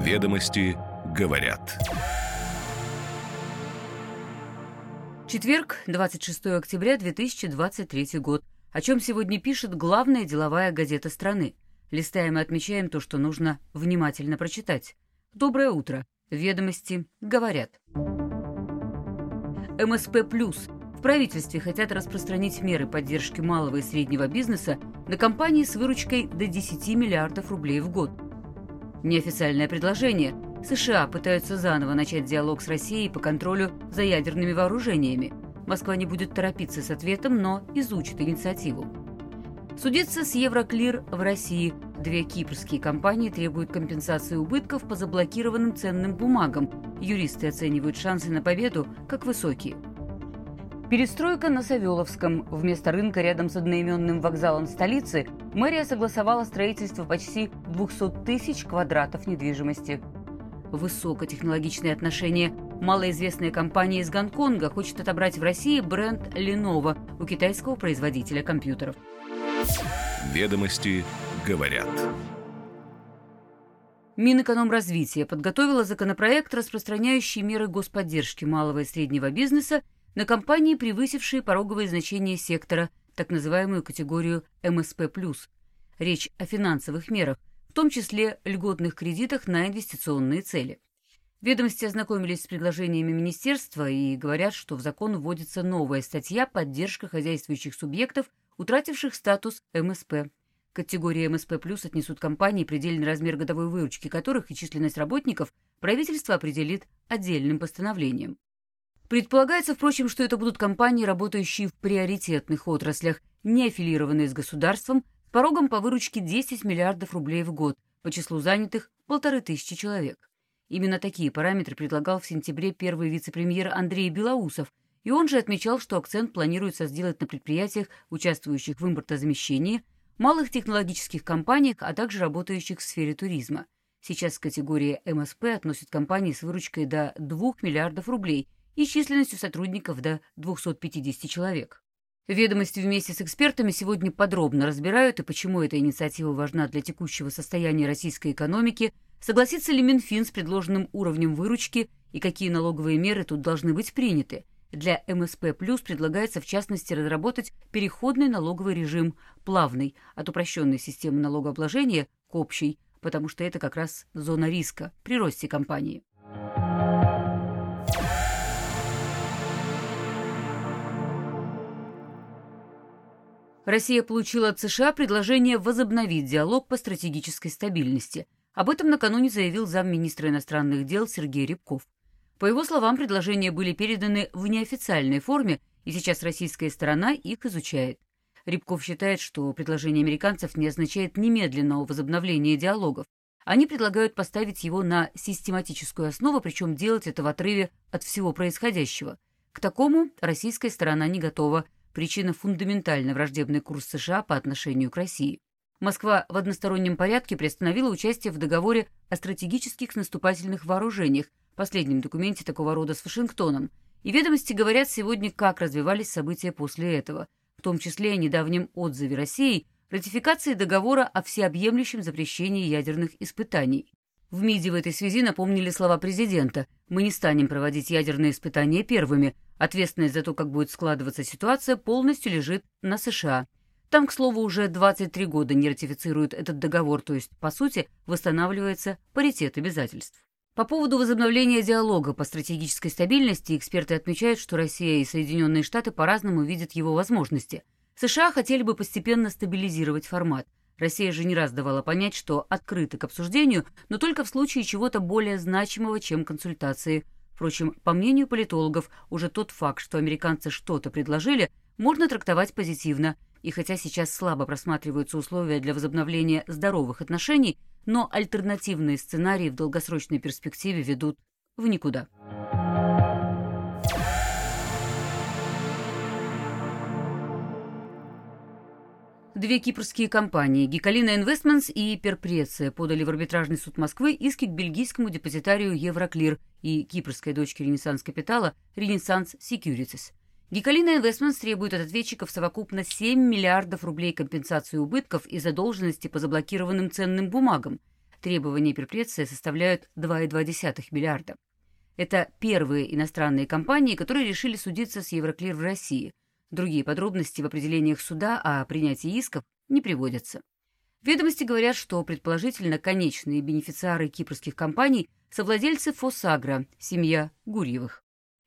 Ведомости говорят. Четверг, 26 октября 2023 год. О чем сегодня пишет главная деловая газета страны. Листаем и отмечаем то, что нужно внимательно прочитать. Доброе утро. Ведомости говорят. МСП+. В правительстве хотят распространить меры поддержки малого и среднего бизнеса на компании с выручкой до 10 миллиардов рублей в год. Неофициальное предложение. США пытаются заново начать диалог с Россией по контролю за ядерными вооружениями. Москва не будет торопиться с ответом, но изучит инициативу. Судиться с Евроклир в России. Две кипрские компании требуют компенсации убытков по заблокированным ценным бумагам. Юристы оценивают шансы на победу как высокие. Перестройка на Савеловском. Вместо рынка рядом с одноименным вокзалом столицы мэрия согласовала строительство почти 200 тысяч квадратов недвижимости. Высокотехнологичные отношения. Малоизвестная компания из Гонконга хочет отобрать в России бренд Lenovo у китайского производителя компьютеров. Ведомости говорят. Минэкономразвития подготовила законопроект, распространяющий меры господдержки малого и среднего бизнеса на компании, превысившие пороговые значения сектора, так называемую категорию МСП+. Речь о финансовых мерах, в том числе льготных кредитах на инвестиционные цели. Ведомости ознакомились с предложениями министерства и говорят, что в закон вводится новая статья «Поддержка хозяйствующих субъектов, утративших статус МСП». К категории МСП+, отнесут компании, предельный размер годовой выручки которых и численность работников правительство определит отдельным постановлением. Предполагается, впрочем, что это будут компании, работающие в приоритетных отраслях, не аффилированные с государством, с порогом по выручке 10 миллиардов рублей в год, по числу занятых – полторы тысячи человек. Именно такие параметры предлагал в сентябре первый вице-премьер Андрей Белоусов, и он же отмечал, что акцент планируется сделать на предприятиях, участвующих в импортозамещении, малых технологических компаниях, а также работающих в сфере туризма. Сейчас к категории МСП относят компании с выручкой до 2 миллиардов рублей – и численностью сотрудников до 250 человек. Ведомости вместе с экспертами сегодня подробно разбирают и почему эта инициатива важна для текущего состояния российской экономики, согласится ли Минфин с предложенным уровнем выручки и какие налоговые меры тут должны быть приняты. Для МСП+, предлагается в частности разработать переходный налоговый режим, плавный, от упрощенной системы налогообложения к общей, потому что это как раз зона риска при росте компании. Россия получила от США предложение возобновить диалог по стратегической стабильности. Об этом накануне заявил замминистра иностранных дел Сергей Рябков. По его словам, предложения были переданы в неофициальной форме, и сейчас российская сторона их изучает. Рябков считает, что предложение американцев не означает немедленного возобновления диалогов. Они предлагают поставить его на систематическую основу, причем делать это в отрыве от всего происходящего. К такому российская сторона не готова – Причина – фундаментально враждебный курс США по отношению к России. Москва в одностороннем порядке приостановила участие в договоре о стратегических наступательных вооружениях, последнем документе такого рода с Вашингтоном, и ведомости говорят сегодня, как развивались события после этого, в том числе о недавнем отзыве России ратификации договора о всеобъемлющем запрещении ядерных испытаний. В МИДе в этой связи напомнили слова президента «Мы не станем проводить ядерные испытания первыми, Ответственность за то, как будет складываться ситуация, полностью лежит на США. Там, к слову, уже 23 года не ратифицируют этот договор, то есть, по сути, восстанавливается паритет обязательств. По поводу возобновления диалога по стратегической стабильности эксперты отмечают, что Россия и Соединенные Штаты по-разному видят его возможности. США хотели бы постепенно стабилизировать формат. Россия же не раз давала понять, что открыта к обсуждению, но только в случае чего-то более значимого, чем консультации – Впрочем, по мнению политологов, уже тот факт, что американцы что-то предложили, можно трактовать позитивно. И хотя сейчас слабо просматриваются условия для возобновления здоровых отношений, но альтернативные сценарии в долгосрочной перспективе ведут в никуда. Две кипрские компании «Гикалина Инвестментс» и «Перпреция» подали в арбитражный суд Москвы иски к бельгийскому депозитарию «Евроклир» и кипрской дочке «Ренессанс Капитала» «Ренессанс Секьюритис». Гикалина Инвестментс требует от ответчиков совокупно 7 миллиардов рублей компенсации убытков и задолженности по заблокированным ценным бумагам. Требования Перпреция составляют 2,2 миллиарда. Это первые иностранные компании, которые решили судиться с Евроклир в России. Другие подробности в определениях суда о принятии исков не приводятся. Ведомости говорят, что предположительно конечные бенефициары кипрских компаний – совладельцы Фосагра, семья Гурьевых.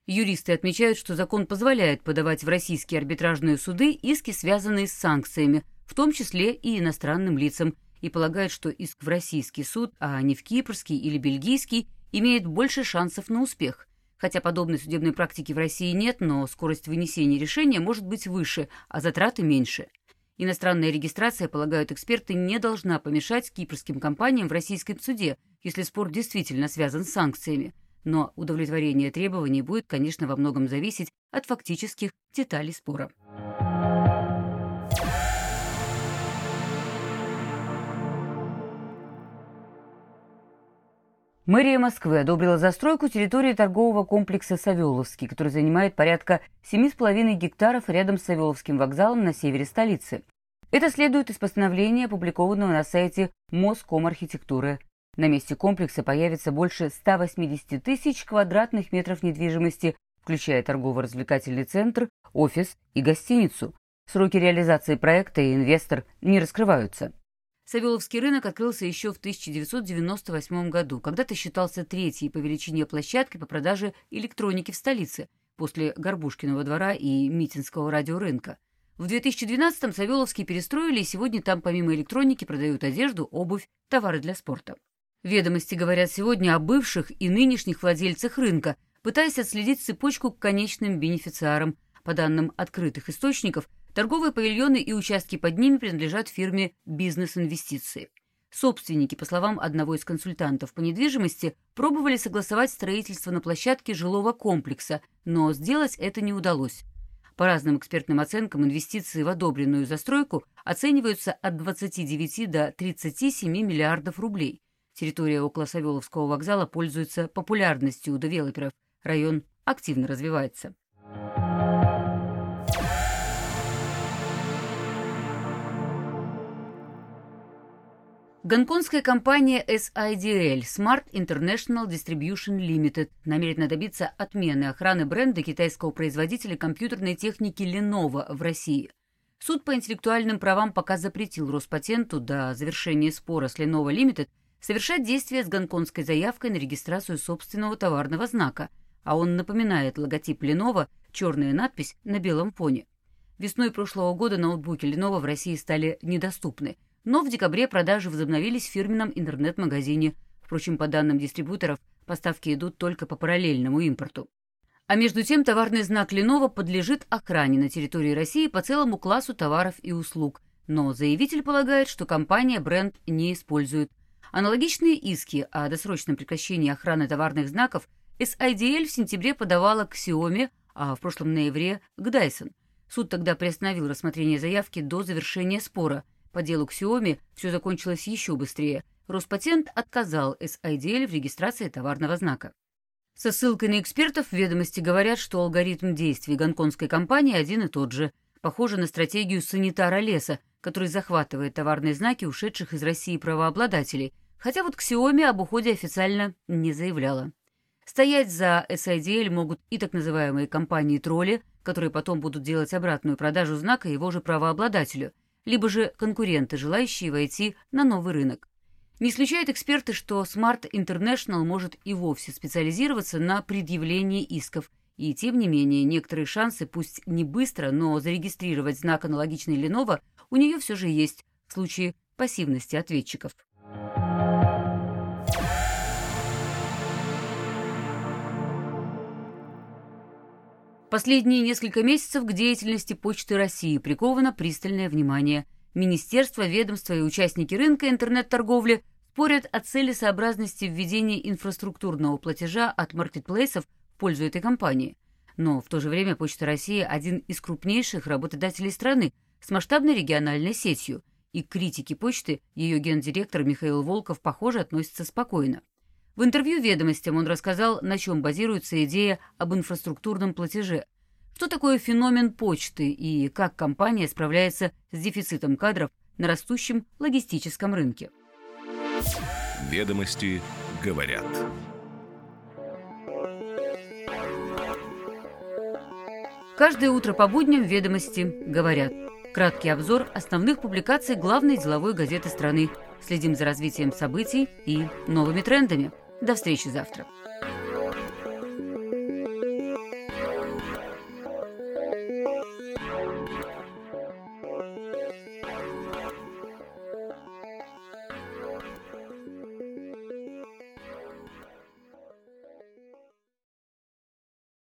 Юристы отмечают, что закон позволяет подавать в российские арбитражные суды иски, связанные с санкциями, в том числе и иностранным лицам, и полагают, что иск в российский суд, а не в кипрский или бельгийский, имеет больше шансов на успех. Хотя подобной судебной практики в России нет, но скорость вынесения решения может быть выше, а затраты меньше. Иностранная регистрация, полагают эксперты, не должна помешать кипрским компаниям в российском суде, если спор действительно связан с санкциями. Но удовлетворение требований будет, конечно, во многом зависеть от фактических деталей спора. Мэрия Москвы одобрила застройку территории торгового комплекса «Савеловский», который занимает порядка 7,5 гектаров рядом с Савеловским вокзалом на севере столицы. Это следует из постановления, опубликованного на сайте Москомархитектуры. На месте комплекса появится больше 180 тысяч квадратных метров недвижимости, включая торгово-развлекательный центр, офис и гостиницу. Сроки реализации проекта и инвестор не раскрываются. Савеловский рынок открылся еще в 1998 году, когда-то считался третьей по величине площадкой по продаже электроники в столице, после Горбушкиного двора и Митинского радиорынка. В 2012-м Савеловский перестроили, и сегодня там помимо электроники продают одежду, обувь, товары для спорта. Ведомости говорят сегодня о бывших и нынешних владельцах рынка, пытаясь отследить цепочку к конечным бенефициарам. По данным открытых источников, Торговые павильоны и участки под ними принадлежат фирме «Бизнес-инвестиции». Собственники, по словам одного из консультантов по недвижимости, пробовали согласовать строительство на площадке жилого комплекса, но сделать это не удалось. По разным экспертным оценкам, инвестиции в одобренную застройку оцениваются от 29 до 37 миллиардов рублей. Территория около Савеловского вокзала пользуется популярностью у девелоперов. Район активно развивается. Гонконгская компания SIDL Smart International Distribution Limited намерена добиться отмены охраны бренда китайского производителя компьютерной техники Lenovo в России. Суд по интеллектуальным правам пока запретил Роспатенту до завершения спора с Lenovo Limited совершать действия с гонконгской заявкой на регистрацию собственного товарного знака, а он напоминает логотип Lenovo, черная надпись на белом фоне. Весной прошлого года ноутбуки Lenovo в России стали недоступны – но в декабре продажи возобновились в фирменном интернет-магазине. Впрочем, по данным дистрибьюторов, поставки идут только по параллельному импорту. А между тем товарный знак Lenovo подлежит охране на территории России по целому классу товаров и услуг. Но заявитель полагает, что компания бренд не использует. Аналогичные иски о досрочном прекращении охраны товарных знаков SIDL в сентябре подавала к Xiaomi, а в прошлом ноябре – к Dyson. Суд тогда приостановил рассмотрение заявки до завершения спора – по делу Xiaomi все закончилось еще быстрее. Роспатент отказал SIDL в регистрации товарного знака. Со ссылкой на экспертов ведомости говорят, что алгоритм действий гонконгской компании один и тот же. Похоже на стратегию санитара леса, который захватывает товарные знаки ушедших из России правообладателей, хотя вот Xiaomi об уходе официально не заявляла. Стоять за SIDL могут и так называемые компании-тролли, которые потом будут делать обратную продажу знака его же правообладателю – либо же конкуренты, желающие войти на новый рынок. Не исключают эксперты, что Smart International может и вовсе специализироваться на предъявлении исков, и тем не менее некоторые шансы, пусть не быстро, но зарегистрировать знак аналогичный Lenovo у нее все же есть в случае пассивности ответчиков. Последние несколько месяцев к деятельности Почты России приковано пристальное внимание. Министерство, ведомства и участники рынка интернет-торговли спорят о целесообразности введения инфраструктурного платежа от маркетплейсов в пользу этой компании. Но в то же время Почта России – один из крупнейших работодателей страны с масштабной региональной сетью, и к критике почты ее гендиректор Михаил Волков, похоже, относится спокойно. В интервью «Ведомостям» он рассказал, на чем базируется идея об инфраструктурном платеже, что такое феномен почты и как компания справляется с дефицитом кадров на растущем логистическом рынке. «Ведомости говорят». Каждое утро по будням «Ведомости говорят». Краткий обзор основных публикаций главной деловой газеты страны. Следим за развитием событий и новыми трендами – до встречи завтра.